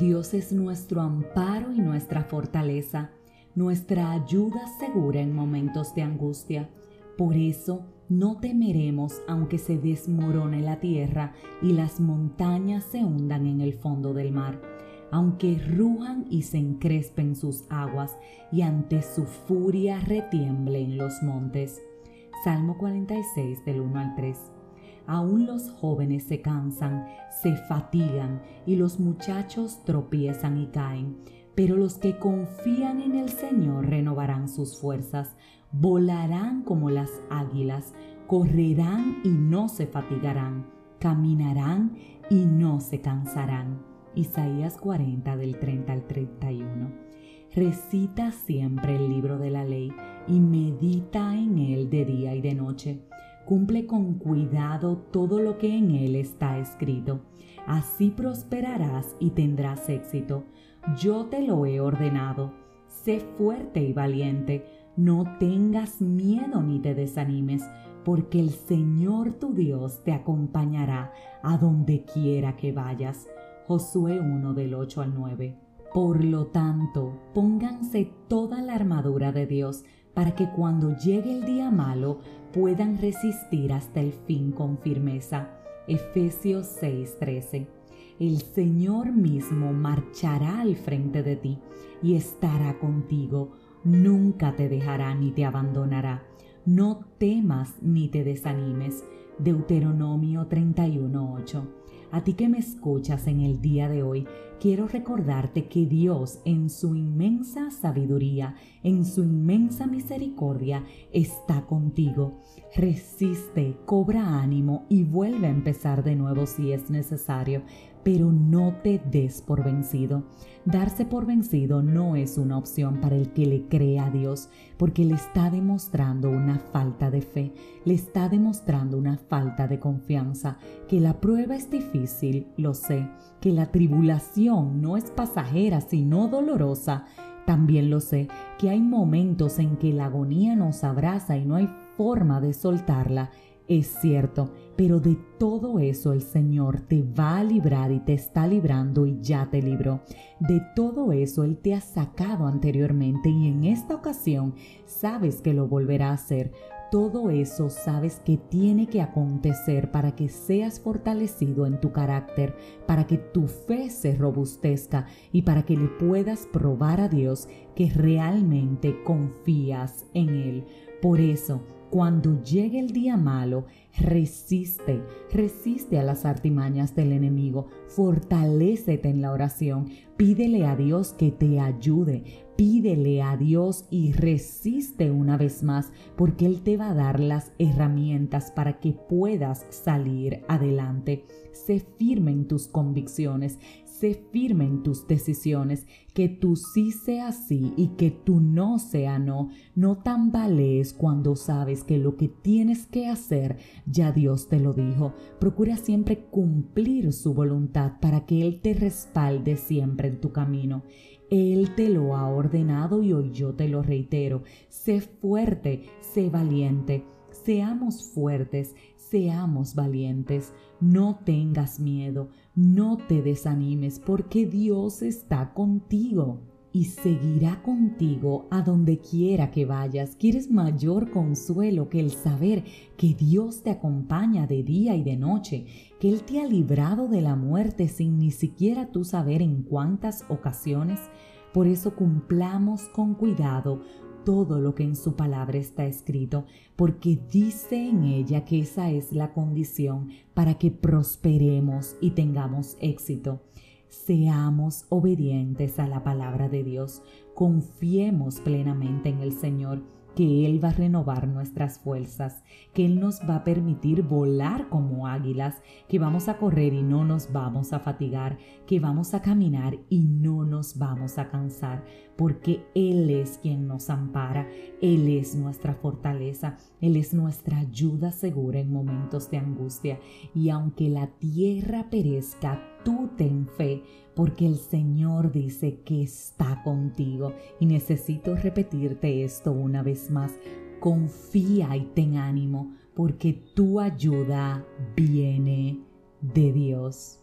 Dios es nuestro amparo y nuestra fortaleza, nuestra ayuda segura en momentos de angustia. Por eso no temeremos aunque se desmorone la tierra y las montañas se hundan en el fondo del mar, aunque rujan y se encrespen sus aguas y ante su furia retiemblen los montes. Salmo 46 del 1 al 3. Aún los jóvenes se cansan, se fatigan y los muchachos tropiezan y caen, pero los que confían en el Señor renovarán sus fuerzas volarán como las águilas, correrán y no se fatigarán, caminarán y no se cansarán. Isaías 40 del 30 al 31. Recita siempre el libro de la ley y medita en él de día y de noche. Cumple con cuidado todo lo que en él está escrito. Así prosperarás y tendrás éxito. Yo te lo he ordenado. Sé fuerte y valiente no tengas miedo ni te desanimes, porque el Señor tu Dios te acompañará a donde quiera que vayas. Josué 1 del 8 al 9. Por lo tanto, pónganse toda la armadura de Dios para que cuando llegue el día malo puedan resistir hasta el fin con firmeza. Efesios 6:13. El Señor mismo marchará al frente de ti y estará contigo nunca te dejará ni te abandonará. No temas ni te desanimes. Deuteronomio 31:8. A ti que me escuchas en el día de hoy, quiero recordarte que Dios en su inmensa sabiduría, en su inmensa misericordia, está contigo. Resiste, cobra ánimo y vuelve a empezar de nuevo si es necesario pero no te des por vencido. Darse por vencido no es una opción para el que le cree a Dios, porque le está demostrando una falta de fe, le está demostrando una falta de confianza, que la prueba es difícil, lo sé, que la tribulación no es pasajera, sino dolorosa, también lo sé, que hay momentos en que la agonía nos abraza y no hay forma de soltarla, es cierto, pero de todo eso el Señor te va a librar y te está librando y ya te libró. De todo eso Él te ha sacado anteriormente y en esta ocasión sabes que lo volverá a hacer. Todo eso sabes que tiene que acontecer para que seas fortalecido en tu carácter, para que tu fe se robustezca y para que le puedas probar a Dios que realmente confías en Él. Por eso, cuando llegue el día malo, resiste, resiste a las artimañas del enemigo, fortalécete en la oración, pídele a Dios que te ayude, pídele a Dios y resiste una vez más, porque Él te va a dar las herramientas para que puedas salir adelante. Sé firme en tus convicciones, sé firme en tus decisiones, que tu sí sea sí y que tu no sea no. No tambalees cuando sabes que lo que tienes que hacer ya Dios te lo dijo. Procura siempre cumplir su voluntad para que Él te respalde siempre en tu camino. Él te lo ha ordenado y hoy yo te lo reitero. Sé fuerte, sé valiente. Seamos fuertes, seamos valientes. No tengas miedo, no te desanimes porque Dios está contigo y seguirá contigo a donde quiera que vayas. ¿Quieres mayor consuelo que el saber que Dios te acompaña de día y de noche, que Él te ha librado de la muerte sin ni siquiera tú saber en cuántas ocasiones? Por eso cumplamos con cuidado todo lo que en su palabra está escrito, porque dice en ella que esa es la condición para que prosperemos y tengamos éxito. Seamos obedientes a la palabra de Dios, confiemos plenamente en el Señor que Él va a renovar nuestras fuerzas, que Él nos va a permitir volar como águilas, que vamos a correr y no nos vamos a fatigar, que vamos a caminar y no nos vamos a cansar, porque Él es quien nos ampara, Él es nuestra fortaleza, Él es nuestra ayuda segura en momentos de angustia. Y aunque la tierra perezca, tú ten fe, porque el Señor dice que está contigo. Y necesito repetirte esto una vez más. Confía y ten ánimo, porque tu ayuda viene de Dios.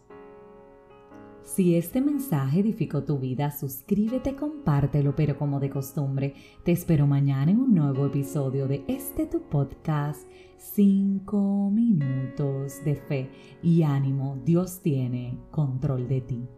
Si este mensaje edificó tu vida, suscríbete, compártelo, pero como de costumbre, te espero mañana en un nuevo episodio de este tu podcast, 5 minutos de fe y ánimo. Dios tiene control de ti.